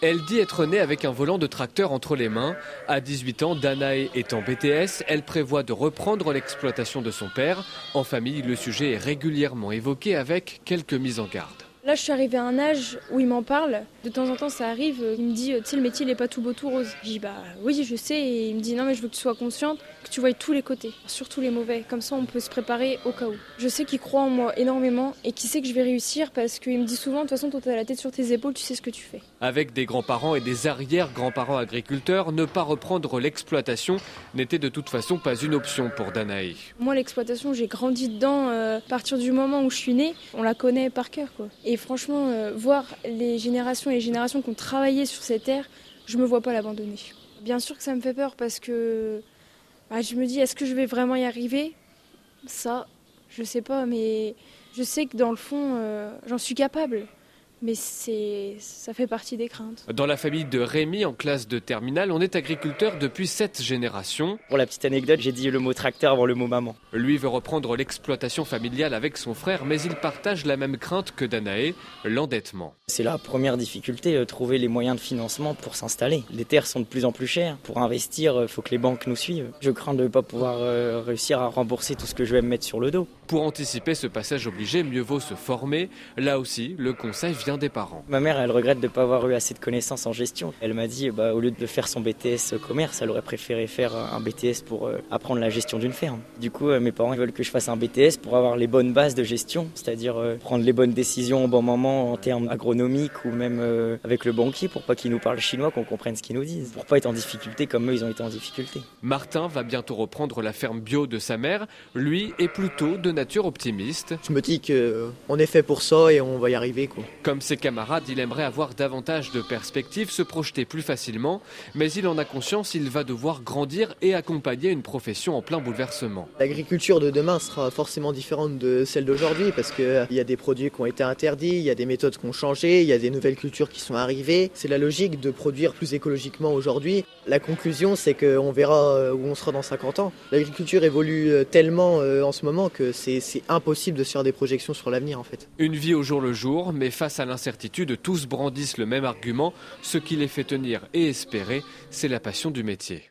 Elle dit être née avec un volant de tracteur entre les mains. À 18 ans, Danae est en BTS. Elle prévoit de reprendre l'exploitation de son père. En famille, le sujet est régulièrement évoqué avec quelques mises en garde. Là, je suis arrivée à un âge où il m'en parle. De temps en temps, ça arrive. Il me dit, tu sais, le métier, il n'est pas tout beau, tout rose. Je dis, bah oui, je sais. Et il me dit, non, mais je veux que tu sois consciente, que tu vois tous les côtés, surtout les mauvais. Comme ça, on peut se préparer au cas où. Je sais qu'il croit en moi énormément et qu'il sait que je vais réussir parce qu'il me dit souvent, de toute façon, toi, tu as la tête sur tes épaules, tu sais ce que tu fais. Avec des grands-parents et des arrière-grands-parents agriculteurs, ne pas reprendre l'exploitation n'était de toute façon pas une option pour Danae. Moi, l'exploitation, j'ai grandi dedans euh, à partir du moment où je suis née. On la connaît par cœur, quoi. Et franchement, euh, voir les générations et les générations qui ont travaillé sur cette terre, je me vois pas l'abandonner. Bien sûr que ça me fait peur parce que bah, je me dis, est-ce que je vais vraiment y arriver? Ça, je sais pas, mais je sais que dans le fond, euh, j'en suis capable mais c'est, ça fait partie des craintes. Dans la famille de Rémi, en classe de terminale, on est agriculteur depuis sept générations. Pour la petite anecdote, j'ai dit le mot tracteur avant le mot maman. Lui veut reprendre l'exploitation familiale avec son frère, mais il partage la même crainte que Danae, l'endettement. C'est la première difficulté, euh, trouver les moyens de financement pour s'installer. Les terres sont de plus en plus chères. Pour investir, il euh, faut que les banques nous suivent. Je crains de ne pas pouvoir euh, réussir à rembourser tout ce que je vais me mettre sur le dos. Pour anticiper ce passage obligé, mieux vaut se former. Là aussi, le conseil vient des parents. Ma mère, elle regrette de ne pas avoir eu assez de connaissances en gestion. Elle m'a dit, bah, au lieu de faire son BTS commerce, elle aurait préféré faire un BTS pour euh, apprendre la gestion d'une ferme. Du coup, euh, mes parents veulent que je fasse un BTS pour avoir les bonnes bases de gestion, c'est-à-dire euh, prendre les bonnes décisions au bon moment en termes agronomiques ou même avec le banquier pour pas qu'il nous parle chinois, qu'on comprenne ce qu'ils nous disent, pour pas être en difficulté comme eux, ils ont été en difficulté. Martin va bientôt reprendre la ferme bio de sa mère. Lui est plutôt de nature optimiste. Je me dis qu'on est fait pour ça et on va y arriver. Quoi. Comme ses camarades, il aimerait avoir davantage de perspectives, se projeter plus facilement, mais il en a conscience, il va devoir grandir et accompagner une profession en plein bouleversement. L'agriculture de demain sera forcément différente de celle d'aujourd'hui parce qu'il euh, y a des produits qui ont été interdits, il y a des méthodes qui ont changé, il y a des nouvelles cultures qui sont arrivées. C'est la logique de produire plus écologiquement aujourd'hui. La conclusion, c'est qu'on verra euh, où on sera dans 50 ans. L'agriculture évolue euh, tellement en ce moment que c'est impossible de se faire des projections sur l'avenir en fait. Une vie au jour le jour, mais face à l'incertitude, tous brandissent le même argument. Ce qui les fait tenir et espérer, c'est la passion du métier.